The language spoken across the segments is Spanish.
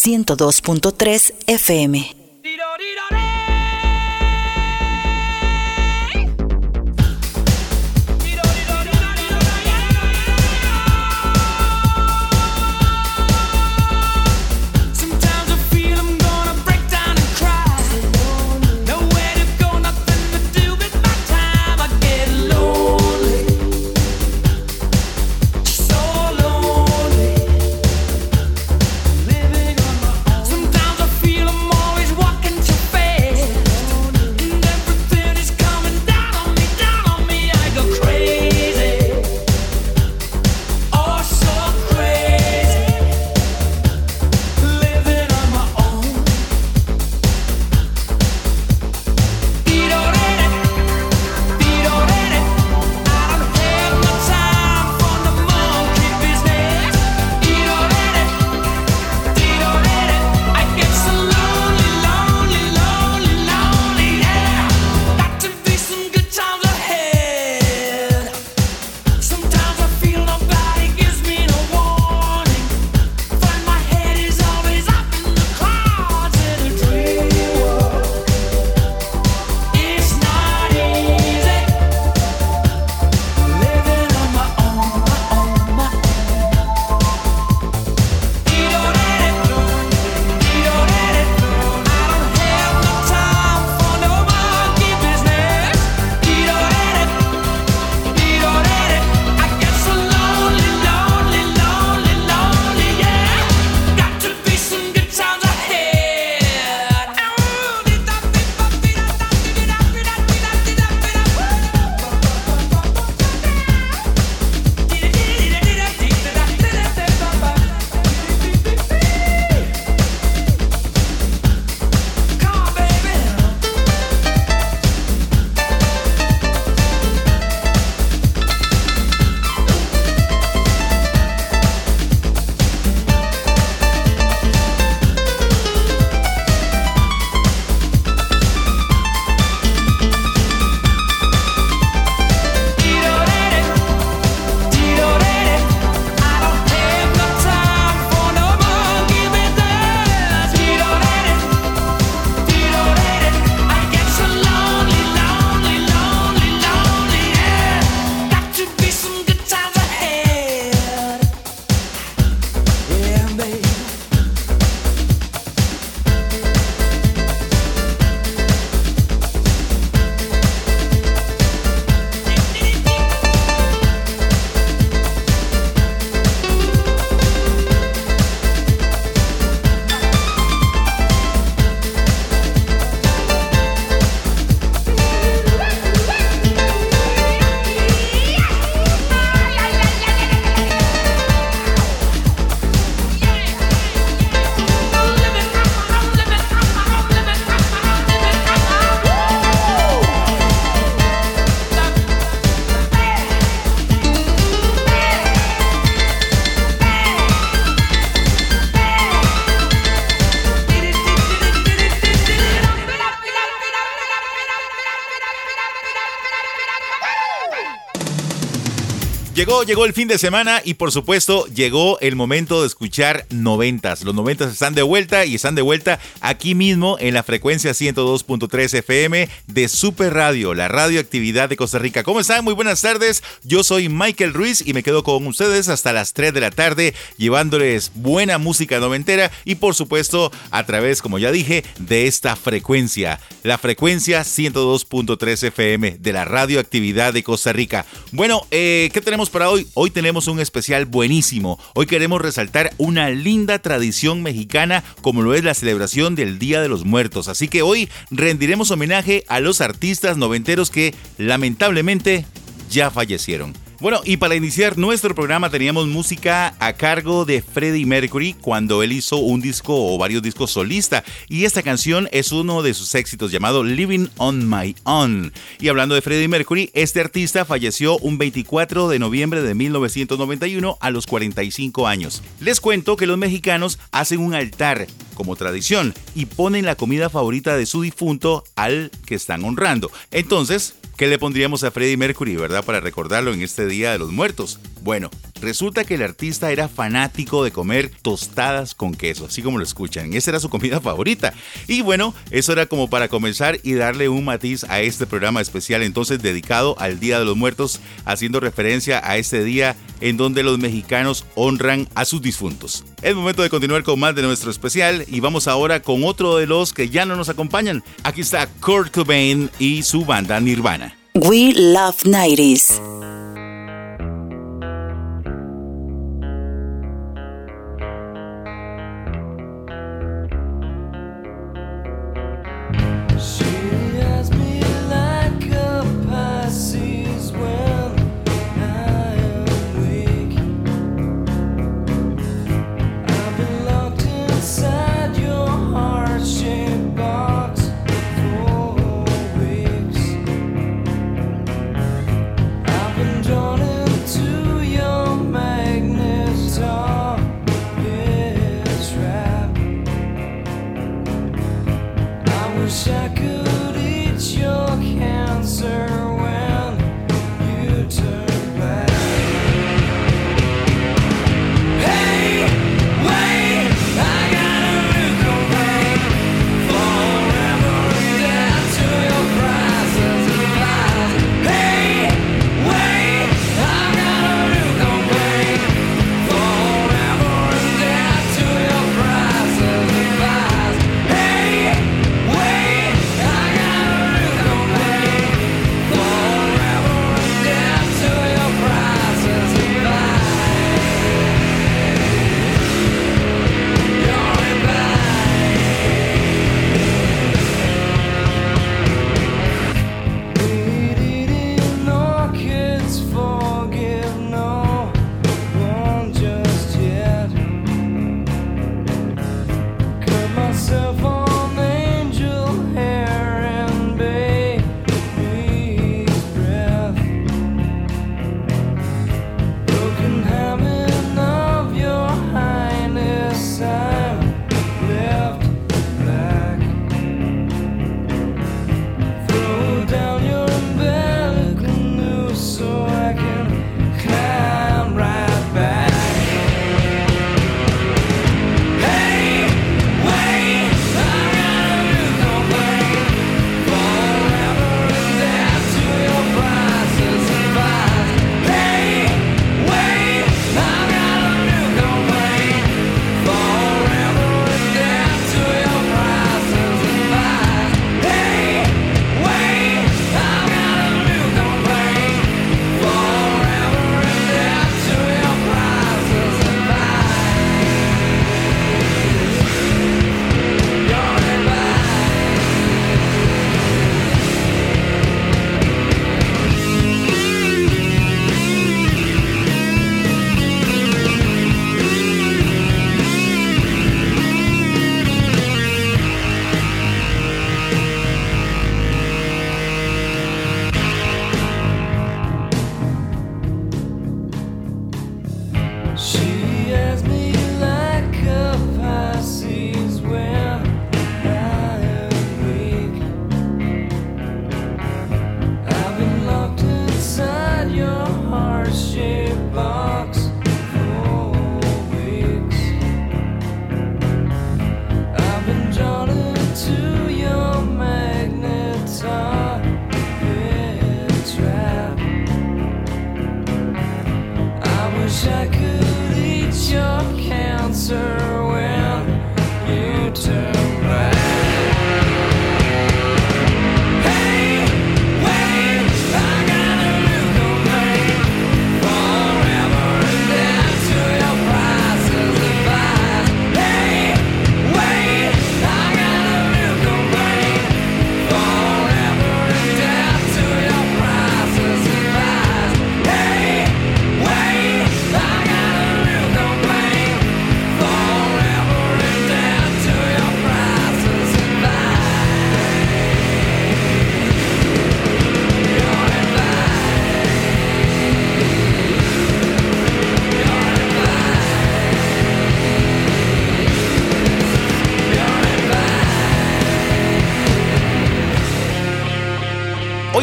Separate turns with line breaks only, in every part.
102.3 FM.
Llegó, el fin de semana y por supuesto llegó el momento de escuchar noventas. Los noventas están de vuelta y están de vuelta aquí mismo en la frecuencia 102.3 FM de Super Radio, la radioactividad de Costa Rica. ¿Cómo están? Muy buenas tardes. Yo soy Michael Ruiz y me quedo con ustedes hasta las 3 de la tarde llevándoles buena música noventera y por supuesto a través, como ya dije, de esta frecuencia, la frecuencia 102.3 FM de la radioactividad de Costa Rica. Bueno, eh, ¿qué tenemos para hoy? Hoy tenemos un especial buenísimo. Hoy queremos resaltar una linda tradición mexicana como lo es la celebración del Día de los Muertos. Así que hoy rendiremos homenaje a los artistas noventeros que lamentablemente ya fallecieron. Bueno, y para iniciar nuestro programa teníamos música a cargo de Freddie Mercury cuando él hizo un disco o varios discos solista. Y esta canción es uno de sus éxitos llamado Living on My Own. Y hablando de Freddie Mercury, este artista falleció un 24 de noviembre de 1991 a los 45 años. Les cuento que los mexicanos hacen un altar como tradición y ponen la comida favorita de su difunto al que están honrando. Entonces, ¿Qué le pondríamos a Freddie Mercury, verdad, para recordarlo en este Día de los Muertos? Bueno, resulta que el artista era fanático de comer tostadas con queso, así como lo escuchan. Esa era su comida favorita. Y bueno, eso era como para comenzar y darle un matiz a este programa especial entonces dedicado al Día de los Muertos, haciendo referencia a este día en donde los mexicanos honran a sus difuntos. Es momento de continuar con más de nuestro especial y vamos ahora con otro de los que ya no nos acompañan. Aquí está Kurt Cobain y su banda Nirvana.
We love 90s.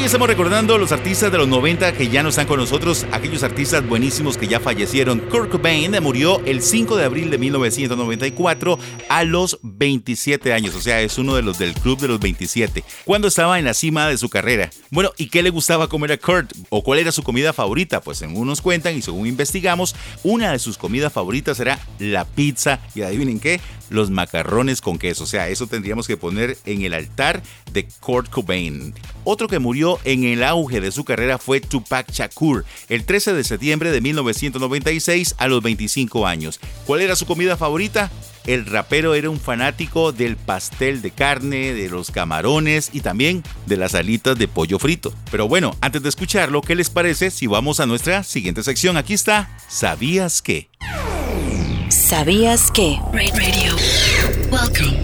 Estamos recordando los artistas de los 90 que ya no están con nosotros, aquellos artistas buenísimos que ya fallecieron. Kurt Cobain murió el 5 de abril de 1994 a los 27 años, o sea, es uno de los del club de los 27, cuando estaba en la cima de su carrera. Bueno, ¿y qué le gustaba comer a Kurt? ¿O cuál era su comida favorita? Pues según nos cuentan y según investigamos, una de sus comidas favoritas era la pizza y adivinen qué, los macarrones con queso. O sea, eso tendríamos que poner en el altar de Kurt Cobain. Otro que murió en el auge de su carrera fue Tupac Shakur, el 13 de septiembre de 1996 a los 25 años. ¿Cuál era su comida favorita? El rapero era un fanático del pastel de carne, de los camarones y también de las alitas de pollo frito. Pero bueno, antes de escucharlo, ¿qué les parece si vamos a nuestra siguiente sección? Aquí está, ¿sabías qué?
¿Sabías que?
Radio. Welcome.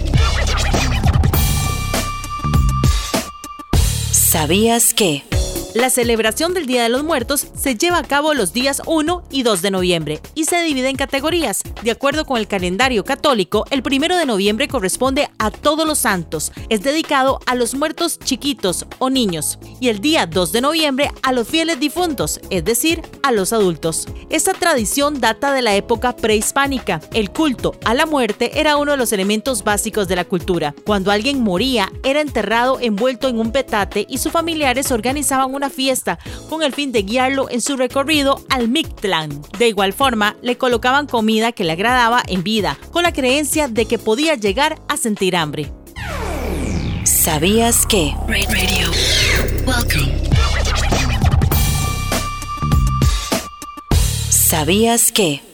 ¿Sabías que?
La celebración del Día de los Muertos se lleva a cabo los días 1 y 2 de noviembre y se divide en categorías. De acuerdo con el calendario católico, el 1 de noviembre corresponde a todos los santos, es dedicado a los muertos chiquitos o niños, y el día 2 de noviembre a los fieles difuntos, es decir, a los adultos. Esta tradición data de la época prehispánica. El culto a la muerte era uno de los elementos básicos de la cultura. Cuando alguien moría, era enterrado envuelto en un petate y sus familiares organizaban una fiesta con el fin de guiarlo en su recorrido al Mictlán. De igual forma, le colocaban comida que le agradaba en vida, con la creencia de que podía llegar a sentir hambre.
¿Sabías que?
Radio. Welcome.
¿Sabías que?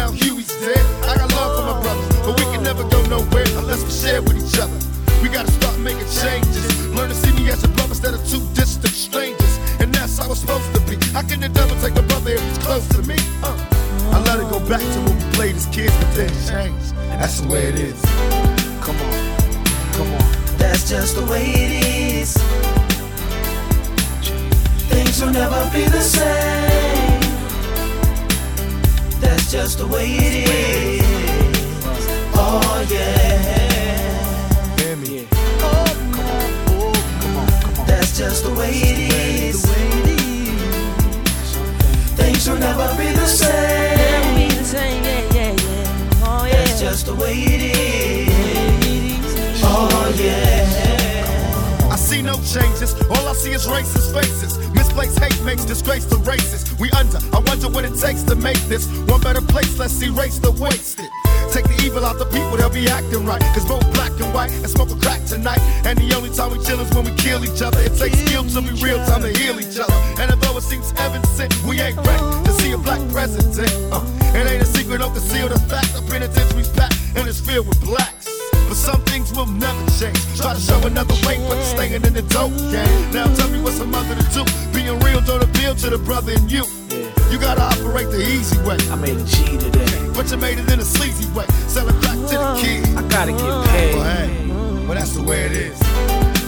gotta
get
Well, hey, well, that's the way it is.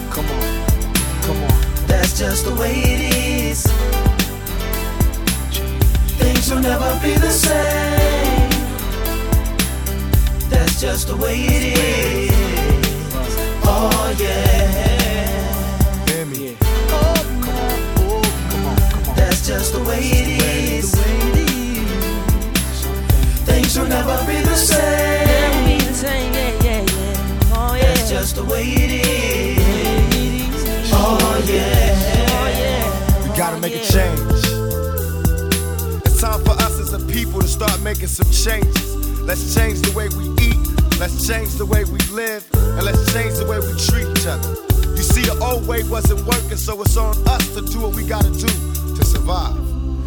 Come on, come on.
That's just the way it is. Things will never be the same. That's just the way it is. Oh yeah.
Hear me.
That's just the way it is. Things will never be the same. The way it is. Oh yeah.
We gotta make a change. It's time for us as a people to start making some changes. Let's change the way we eat. Let's change the way we live. And let's change the way we treat each other. You see, the old way wasn't working, so it's on us to do what we gotta do to survive.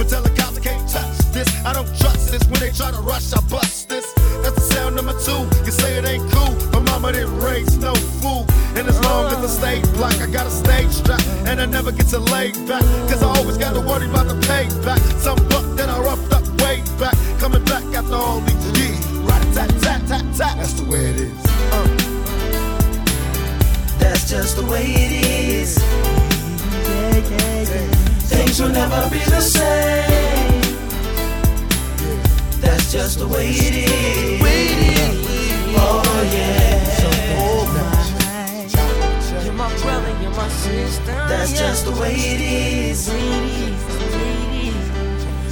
But tell the I can't touch this. I don't trust this. When they try to rush, I bust this. That's the sound number two. You say it ain't cool. My mama didn't raise no fool. And as long as I stay black, I got a stage strap. And I never get to lay back. Cause I always got to worry about the payback. Some buck that I roughed up way back. Coming back after all these
never be the same. That's just the way it is. Oh yeah.
You're my brother, you're my sister.
That's just the way it is.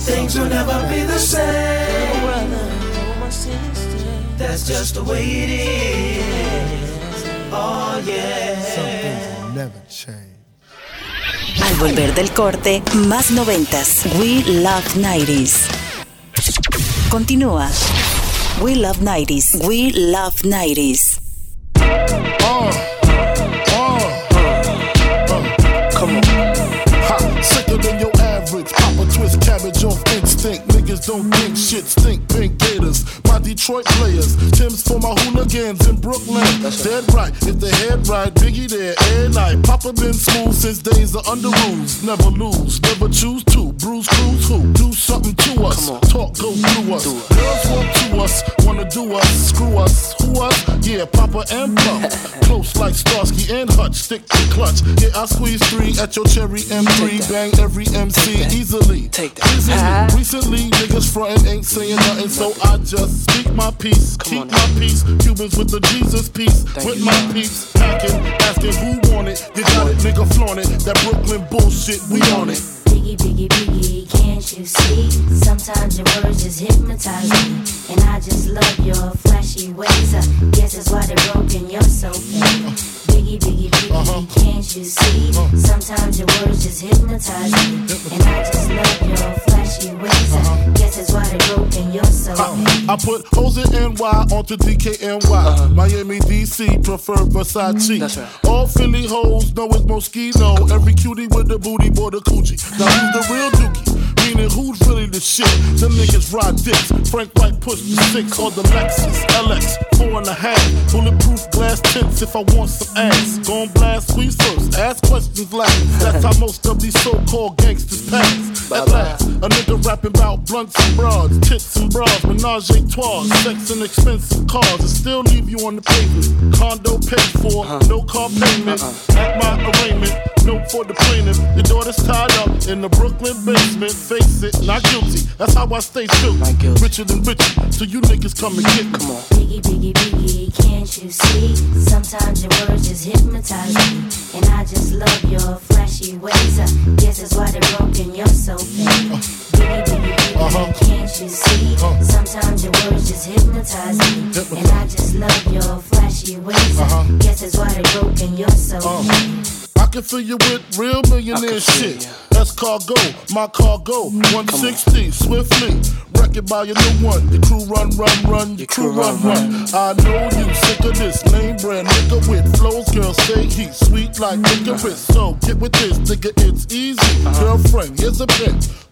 Things will never be the same. That's just the way it is. Oh yeah.
Some things will never.
Volver del corte, más noventas. We Love 90s. Continúa. We Love 90s. We Love 90s.
Uh, uh, uh, come on. Ha, sicker than your average. Papa twist cabbage off instinct. Niggas don't think shit stink. Pink gators. My Detroit players. Tim's for my hooligans in Brooklyn. Dead right. If the head right, Biggie there every night. Papa been smooth since days of under rules. Never lose. Never choose to. Bruise cruise who? Do something to us. Talk go through us. Girls want to us. Wanna do us. Screw us. Who us? Yeah, Papa and Pump. Close like Starsky and Hutch. Stick to clutch. Yeah, I squeeze three at your cherry M3. Bang every MC easily.
Take that.
Easily. Recently, niggas frontin' ain't saying nothing, so I just speak my peace. Keep
on
my peace. Cubans with the Jesus peace.
Thank
with
you,
my
sir.
peeps. Packing, asking who want it. You got it, nigga, flaunt it. That Brooklyn bullshit, we on it.
Biggie, biggie, biggie, can't you see? Sometimes your words just hypnotize me. And I just love your flashy ways. I guess that's why they're broken, you're so fake. Biggie, biggie, biggie, uh-huh. can't you see? Uh-huh. Sometimes your words just hypnotize me. And I just love your flashy ways. I uh-huh. guess that's why they're broken, you're so fake.
I put hoes in NY onto DKNY. Miami, DC, prefer Versace.
That's right.
All Philly hoes know it's Moschino. Every cutie with the booty, boy, the coochie. Now who's the real dookie? Meaning who's really the shit? Them niggas ride dicks. Frank White push the six or the Lexus LX, four and a half. Bulletproof glass tints if I want some ass. Gon' blast squeeze first, ask questions last. That's how most of these so-called gangsters pass. At last, a nigga rapping about blunts and broads, tits and bras, menage a trois, sex and expensive cars, and still leave you on the pavement. Condo paid for, uh-huh. no car payment. Uh-uh. At my arraignment, note for the plaintiff. Your daughter's tied up in the Brooklyn basement. Face it, not guilty. That's how I stay still. Richer than richer, so you niggas come and get me.
Come on.
Biggie, biggie, biggie, can't you see? Sometimes your words just hypnotize me. And I just love your flashy ways. I guess that's why they're broken, you're so fake. Uh-huh. Biggie, biggie, biggie,
Uh-huh.
can't you see? Uh-huh. Sometimes your words just hypnotize me. And I just love your flashy ways. I uh-huh. guess that's why they're broken, you're so fake.
I can fill you with real millionaire shit.
ya.
That's cargo, my cargo, 160 swiftly. Wreck it by your new one. Your crew run, run, run. Your crew run, run. I know you sick of this lame brand nigga with flows. Girl, say he's sweet like licorice. So get with this, nigga, it's easy. Girlfriend, here's a pin.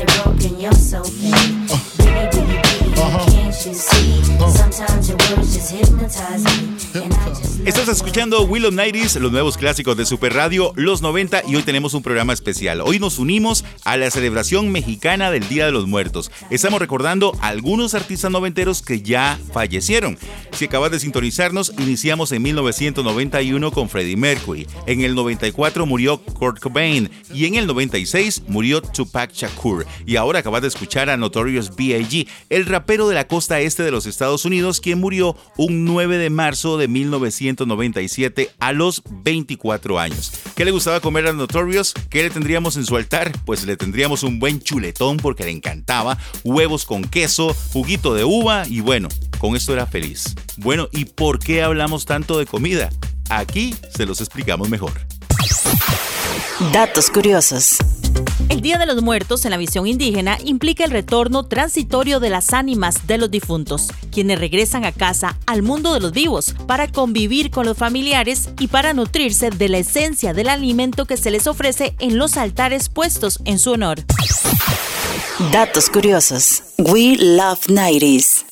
are broken, you're so fake. Baby, do you
Estás escuchando Will of Nighties, los nuevos clásicos de Super Radio, los 90 y hoy tenemos un programa especial. Hoy nos unimos a la celebración mexicana del Día de los Muertos. Estamos recordando a algunos artistas noventeros que ya fallecieron. Si acabas de sintonizarnos, iniciamos en 1991 con Freddie Mercury. En el 94 murió Kurt Cobain y en el 96 murió Tupac Shakur. Y ahora acabas de escuchar a Notorious B.I.G., el rapero de la costa este de los Estados Unidos, quien murió un 9 de marzo de 1997 a los 24 años. ¿Qué le gustaba comer a Notorious? ¿Qué le tendríamos en su altar? Pues le tendríamos un buen chuletón porque le encantaba, huevos con queso, juguito de uva y bueno, con esto era feliz. Bueno, ¿y por qué hablamos tanto de comida? Aquí se los explicamos mejor.
Datos curiosos.
El Día de los Muertos en la visión indígena implica el retorno transitorio de las ánimas de los difuntos, quienes regresan a casa al mundo de los vivos para convivir con los familiares y para nutrirse de la esencia del alimento que se les ofrece en los altares puestos en su honor.
Datos curiosos. We love 90s.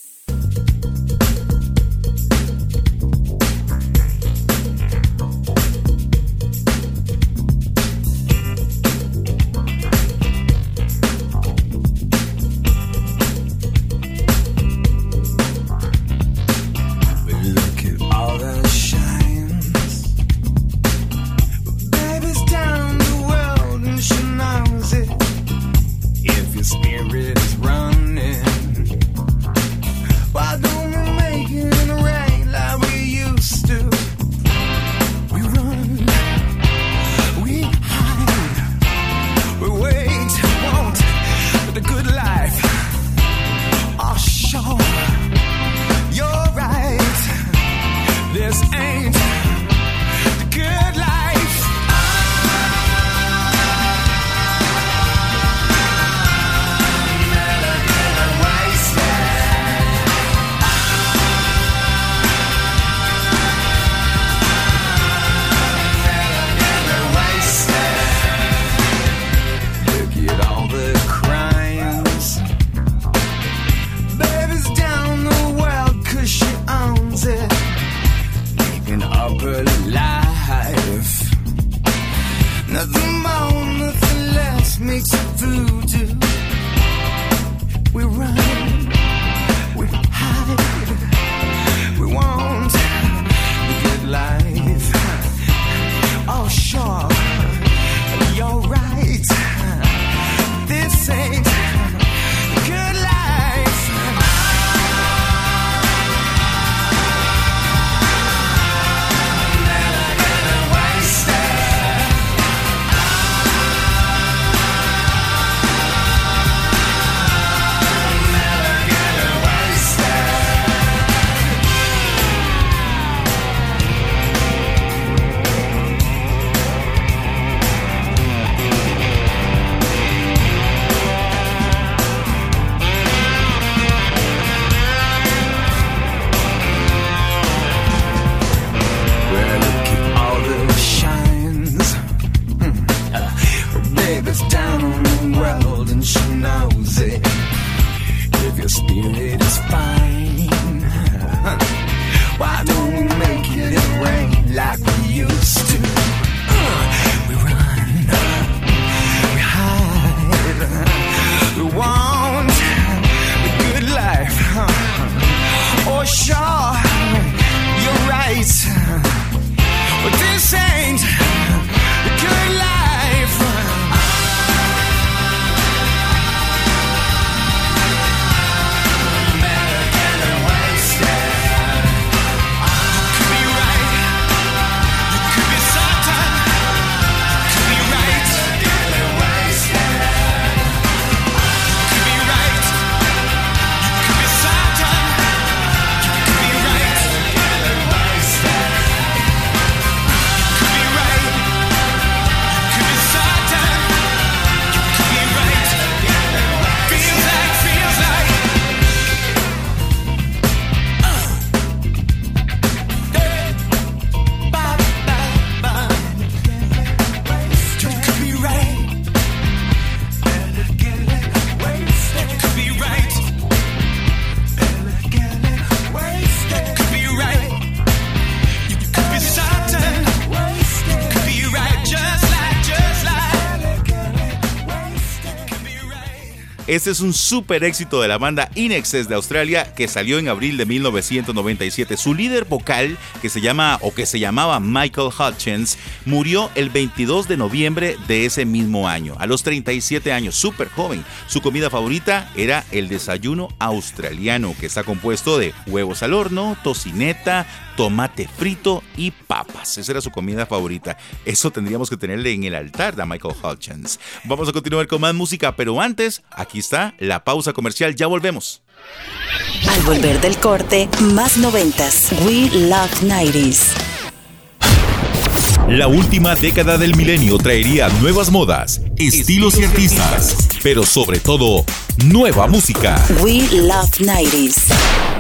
Este es un super éxito de la banda In Excess de Australia que salió en abril de 1997. Su líder vocal, que se llama o que se llamaba Michael Hutchins, murió el 22 de noviembre de ese mismo año, a los 37 años, súper joven. Su comida favorita era el desayuno australiano, que está compuesto de huevos al horno, tocineta, tomate frito y papas. Esa era su comida favorita. Eso tendríamos que tenerle en el altar de Michael Hutchins. Vamos a continuar con más música, pero antes, aquí está la pausa comercial. Ya volvemos.
Al volver del corte, más noventas. We Love 90s.
La última década del milenio traería nuevas modas, estilos y artistas, pero sobre todo, nueva música.
We Love 90s.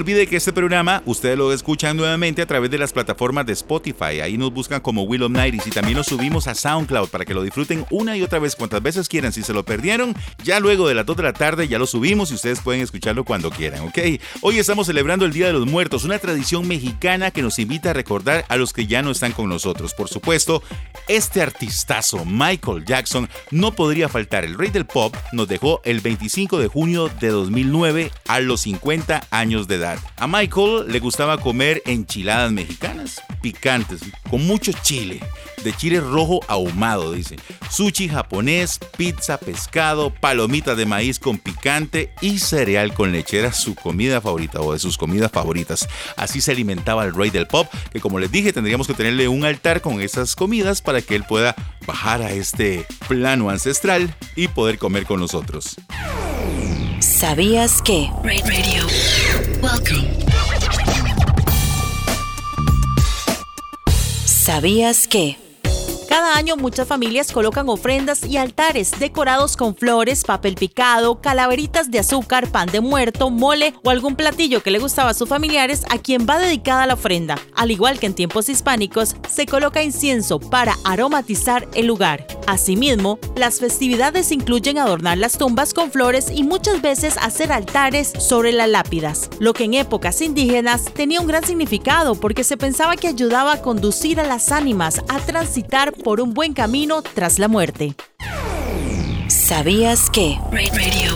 Olvide que este programa ustedes lo escuchan nuevamente a través de las plataformas de Spotify. Ahí nos buscan como Will of y también lo subimos a SoundCloud para que lo disfruten una y otra vez cuantas veces quieran. Si se lo perdieron, ya luego de las 2 de la tarde ya lo subimos y ustedes pueden escucharlo cuando quieran, ¿ok? Hoy estamos celebrando el Día de los Muertos, una tradición mexicana que nos invita a recordar a los que ya no están con nosotros. Por supuesto, este artistazo, Michael Jackson, no podría faltar. El rey del pop nos dejó el 25 de junio de 2009 a los 50 años años de edad. A Michael le gustaba comer enchiladas mexicanas, picantes, con mucho chile, de chile rojo ahumado, dice. Sushi japonés, pizza, pescado, palomitas de maíz con picante y cereal con leche. Era su comida favorita o de sus comidas favoritas. Así se alimentaba el rey del pop, que como les dije, tendríamos que tenerle un altar con esas comidas para que él pueda bajar a este plano ancestral y poder comer con nosotros.
¿Sabías que?
Ra- Radio. Welcome.
¿Sabías que?
Cada año muchas familias colocan ofrendas y altares decorados con flores, papel picado, calaveritas de azúcar, pan de muerto, mole o algún platillo que le gustaba a sus familiares a quien va dedicada la ofrenda. Al igual que en tiempos hispánicos, se coloca incienso para aromatizar el lugar. Asimismo, las festividades incluyen adornar las tumbas con flores y muchas veces hacer altares sobre las lápidas, lo que en épocas indígenas tenía un gran significado porque se pensaba que ayudaba a conducir a las ánimas a transitar por un buen camino tras la muerte.
¿Sabías que?
Radio.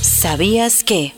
¿Sabías que?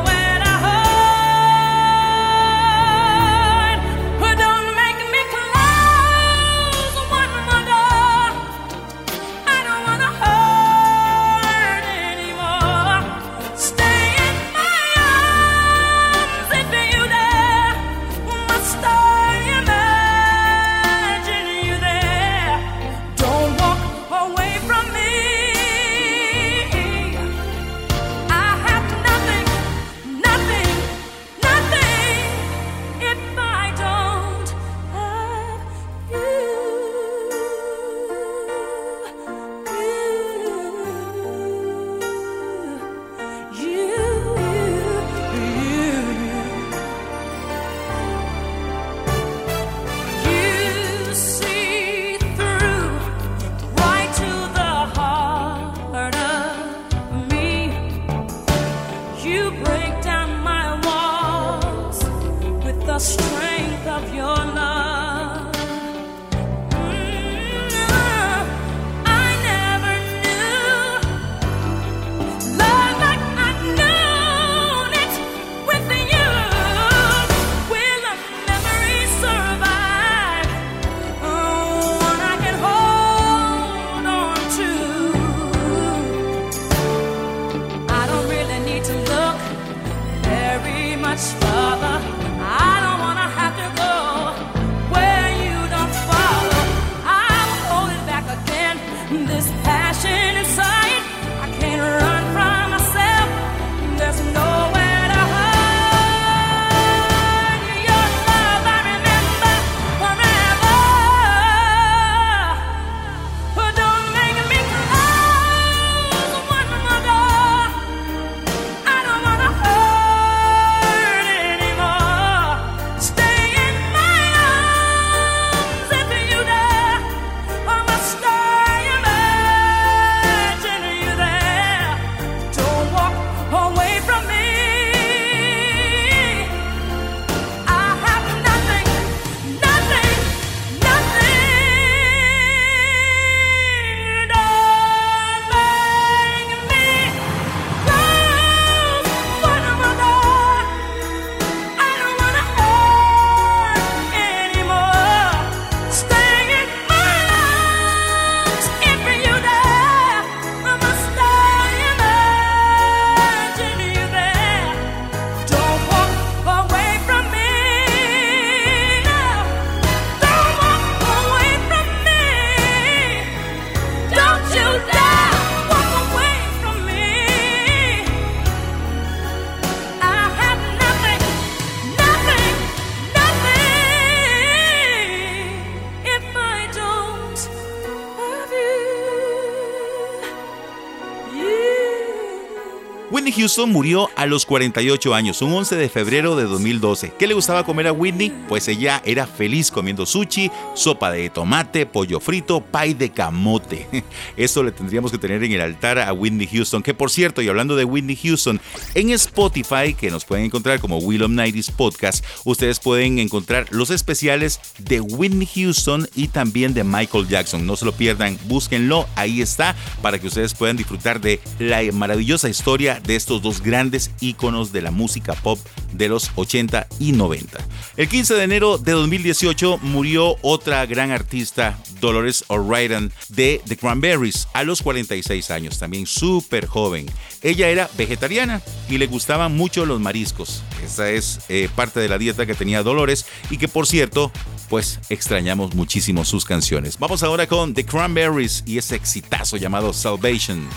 Houston murió a los 48 años, un 11 de febrero de 2012. ¿Qué le gustaba comer a Whitney? Pues ella era feliz comiendo sushi, sopa de tomate, pollo frito, pay de camote. Esto le tendríamos que tener en el altar a Whitney Houston, que por cierto, y hablando de Whitney Houston, en Spotify, que nos pueden encontrar como Will of Podcast, ustedes pueden encontrar los especiales de Whitney Houston y también de Michael Jackson. No se lo pierdan, búsquenlo, ahí está, para que ustedes puedan disfrutar de la maravillosa historia de estos dos grandes íconos de la música pop de los 80 y 90. El 15 de enero de 2018 murió otra gran artista, Dolores O'Riordan, de The Cranberries, a los 46 años, también súper joven. Ella era vegetariana y le gustaban mucho los mariscos. Esa es eh, parte de la dieta que tenía Dolores y que por cierto, pues extrañamos muchísimo sus canciones. Vamos ahora con The Cranberries y ese exitazo llamado Salvation.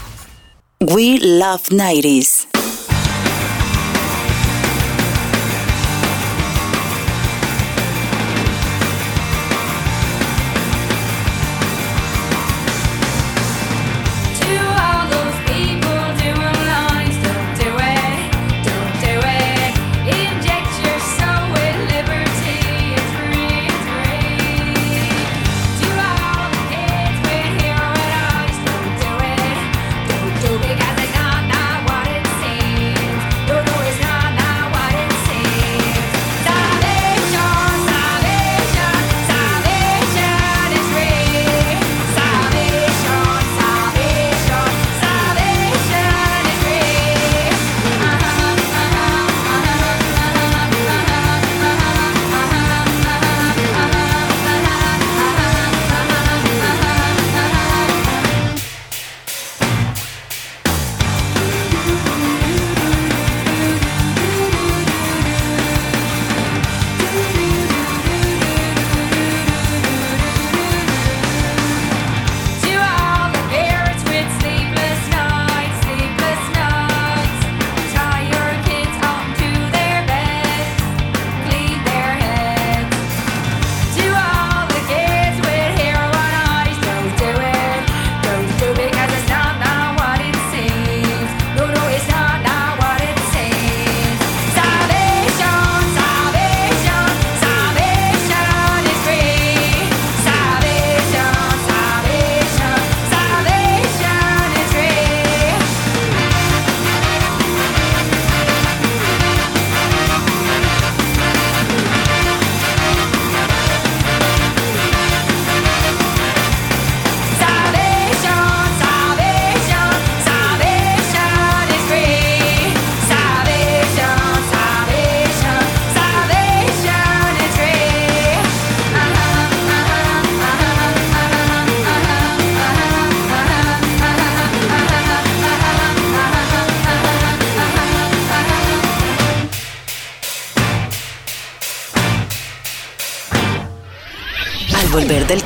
We love 90s.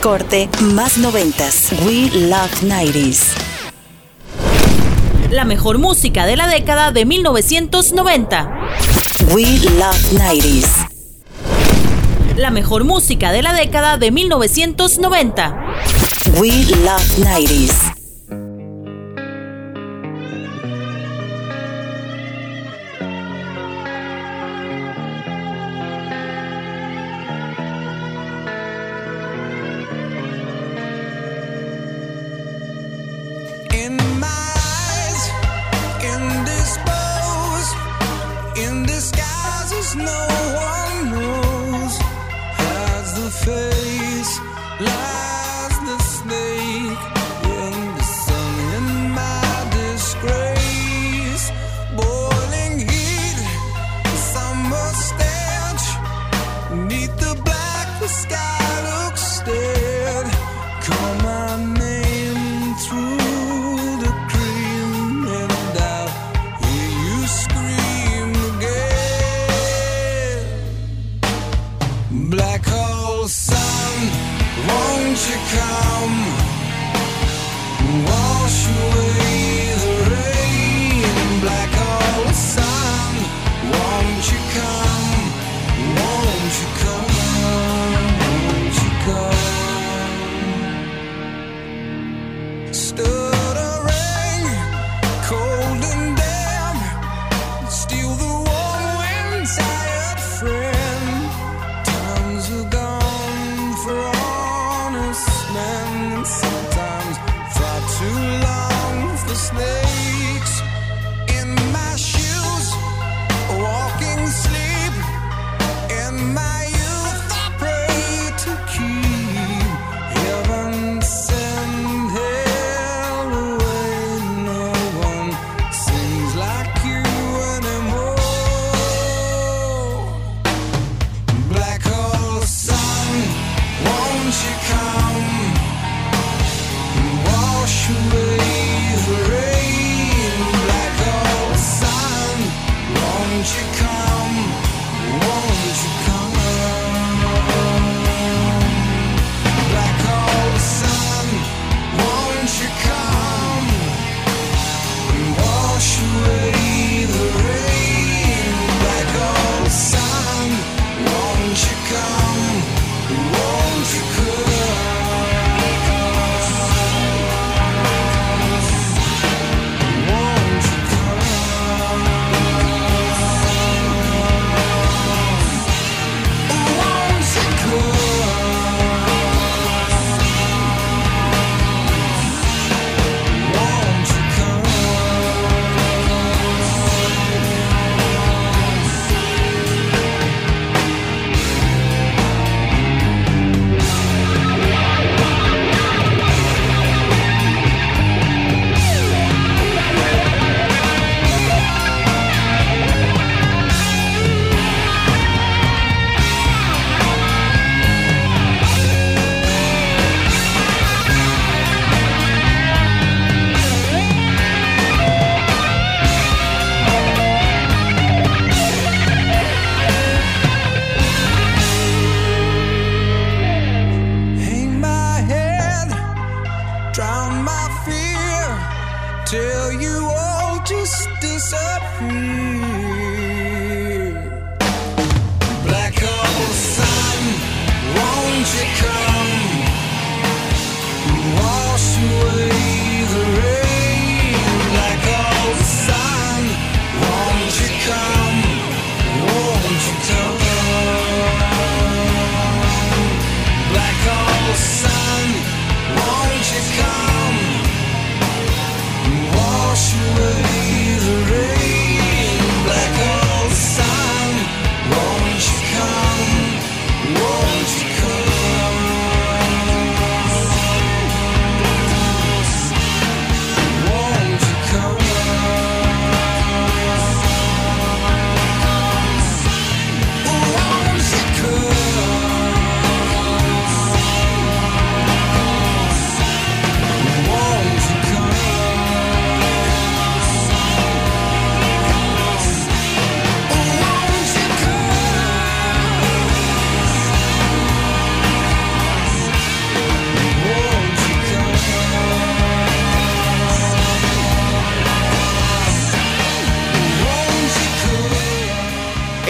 Corte, más noventas. We love 90s.
La mejor música de la década de 1990.
We love 90s.
La mejor música de la década de 1990.
We love 90s.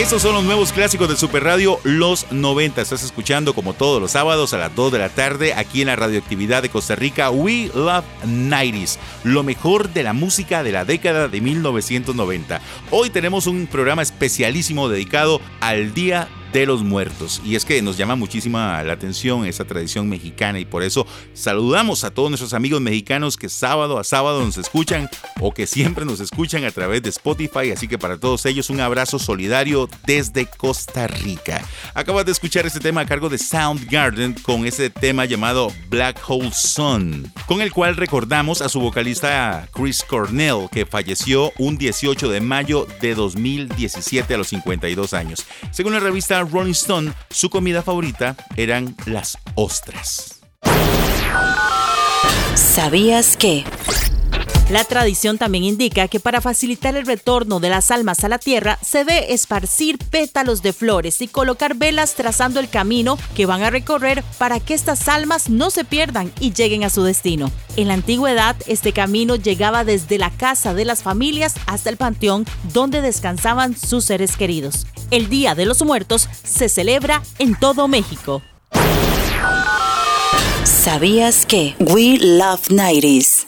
Estos son los nuevos clásicos de Super Radio Los 90. Estás escuchando como todos los sábados a las 2 de la tarde aquí en la radioactividad de Costa Rica We Love 90s, lo mejor de la música de la década de 1990. Hoy tenemos un programa especialísimo dedicado al Día de los Muertos. Y es que nos llama muchísima la atención esa tradición mexicana y por eso saludamos a todos nuestros amigos mexicanos que sábado a sábado nos escuchan o que siempre nos escuchan a través de Spotify. Así que para todos ellos un abrazo solidario desde Costa Rica. Acabas de escuchar este tema a cargo de Soundgarden con ese tema llamado Black Hole Sun, con el cual recordamos a su vocalista Chris Cornell que falleció un 18 de mayo de 2017 a los 52 años. Según la revista Rolling Stone, su comida favorita eran las ostras.
¿Sabías que?
La tradición también indica que para facilitar el retorno de las almas a la tierra se debe esparcir pétalos de flores y colocar velas trazando el camino que van a recorrer para que estas almas no se pierdan y lleguen a su destino. En la antigüedad, este camino llegaba desde la casa de las familias hasta el panteón donde descansaban sus seres queridos. El Día de los Muertos se celebra en todo México.
¿Sabías que? We Love 90s.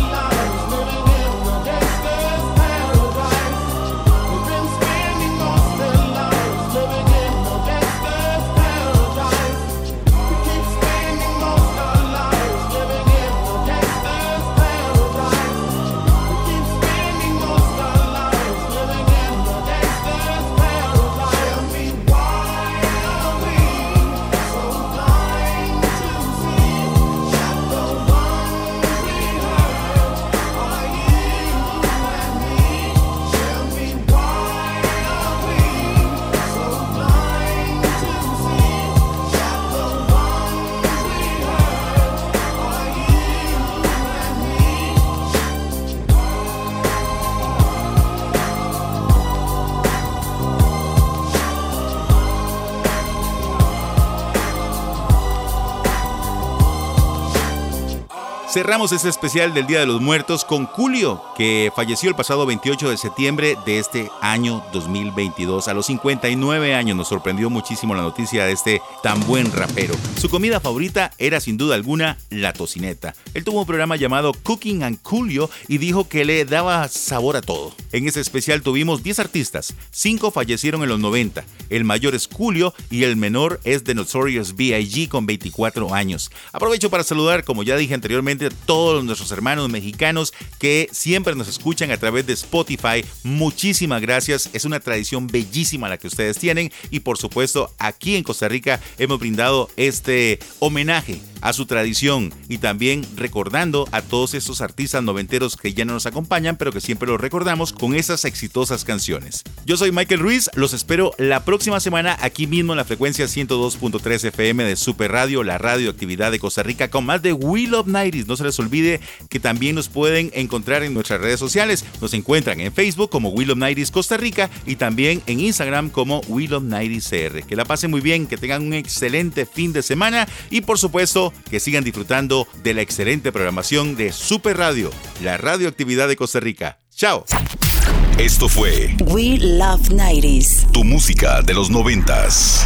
Cerramos este especial del Día de los Muertos con Julio, que falleció el pasado 28 de septiembre de este año 2022. A los 59 años nos sorprendió muchísimo la noticia de este tan buen rapero. Su comida favorita era sin duda alguna la tocineta. Él tuvo un programa llamado Cooking and Julio y dijo que le daba sabor a todo. En ese especial tuvimos 10 artistas, 5 fallecieron en los 90. El mayor es Julio y el menor es The Notorious B.I.G. con 24 años. Aprovecho para saludar, como ya dije anteriormente, a todos nuestros hermanos mexicanos que siempre nos escuchan a través de Spotify. Muchísimas gracias. Es una tradición bellísima la que ustedes tienen y por supuesto aquí en Costa Rica hemos brindado este homenaje a su tradición y también recordando a todos estos artistas noventeros que ya no nos acompañan, pero que siempre los recordamos con esas exitosas canciones. Yo soy Michael Ruiz, los espero la próxima semana aquí mismo en la frecuencia 102.3 FM de Super Radio, la radioactividad de Costa Rica, con más de We Love 90 No se les olvide que también nos pueden encontrar en nuestras redes sociales. Nos encuentran en Facebook como We Love 90 Costa Rica y también en Instagram como We Love 90 CR. Que la pasen muy bien, que tengan un excelente fin de semana y por supuesto que sigan disfrutando de la excelente programación de Super Radio, la radioactividad de Costa Rica. Chao. Esto fue
We Love 90s.
tu música de los noventas.